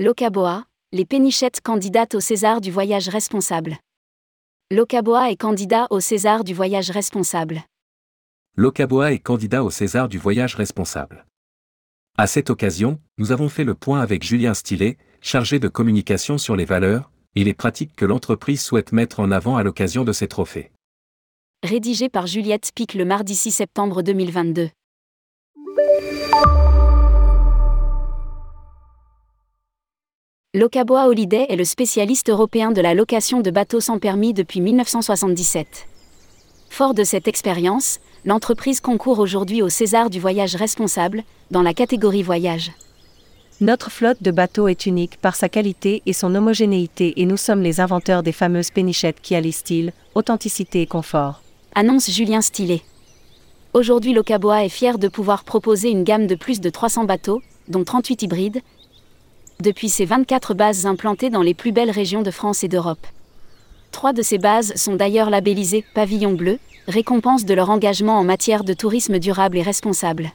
Locaboa, les pénichettes candidates au César du voyage responsable. Locaboa est candidat au César du voyage responsable. Locaboa est candidat au César du voyage responsable. À cette occasion, nous avons fait le point avec Julien Stillet, chargé de communication sur les valeurs et les pratiques que l'entreprise souhaite mettre en avant à l'occasion de ces trophées. Rédigé par Juliette Pic le mardi 6 septembre 2022. Locaboa Holiday est le spécialiste européen de la location de bateaux sans permis depuis 1977. Fort de cette expérience, l'entreprise concourt aujourd'hui au César du voyage responsable, dans la catégorie voyage. Notre flotte de bateaux est unique par sa qualité et son homogénéité et nous sommes les inventeurs des fameuses pénichettes qui allient style, authenticité et confort. Annonce Julien Stillet. Aujourd'hui Locaboa est fier de pouvoir proposer une gamme de plus de 300 bateaux, dont 38 hybrides, depuis ses 24 bases implantées dans les plus belles régions de France et d'Europe. Trois de ces bases sont d'ailleurs labellisées Pavillon bleu, récompense de leur engagement en matière de tourisme durable et responsable.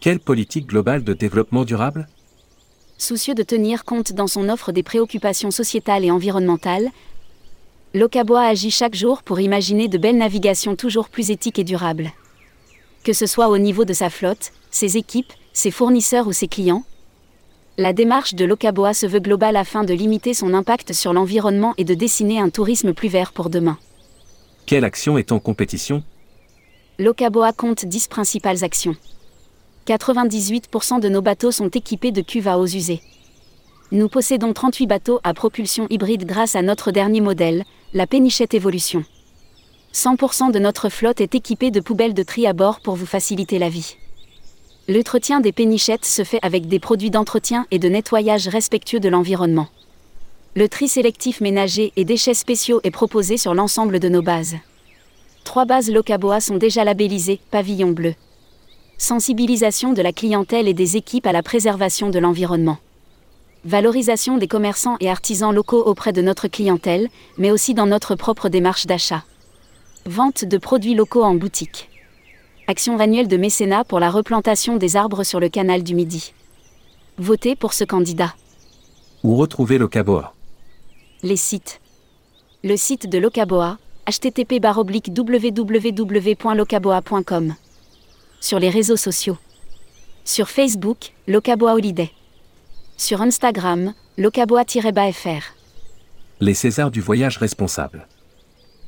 Quelle politique globale de développement durable? Soucieux de tenir compte dans son offre des préoccupations sociétales et environnementales, Locaboa agit chaque jour pour imaginer de belles navigations toujours plus éthiques et durables. Que ce soit au niveau de sa flotte, ses équipes, ses fournisseurs ou ses clients, la démarche de Locaboa se veut globale afin de limiter son impact sur l'environnement et de dessiner un tourisme plus vert pour demain. Quelle action est en compétition? Locaboa compte 10 principales actions. 98% de nos bateaux sont équipés de cuves à eaux usées. Nous possédons 38 bateaux à propulsion hybride grâce à notre dernier modèle, la Pénichette Evolution. 100% de notre flotte est équipée de poubelles de tri à bord pour vous faciliter la vie. L'entretien des pénichettes se fait avec des produits d'entretien et de nettoyage respectueux de l'environnement. Le tri sélectif ménager et déchets spéciaux est proposé sur l'ensemble de nos bases. Trois bases Locaboa sont déjà labellisées Pavillon bleu. Sensibilisation de la clientèle et des équipes à la préservation de l'environnement. Valorisation des commerçants et artisans locaux auprès de notre clientèle, mais aussi dans notre propre démarche d'achat. Vente de produits locaux en boutique action annuelle de mécénat pour la replantation des arbres sur le canal du Midi. Votez pour ce candidat. Où retrouver Locaboa Les sites. Le site de Locaboa, http www.locaboa.com. Sur les réseaux sociaux. Sur Facebook, Locaboa Holiday. Sur Instagram, locaboa-fr. Les Césars du voyage responsable.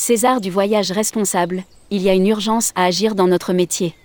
César du voyage responsable, il y a une urgence à agir dans notre métier.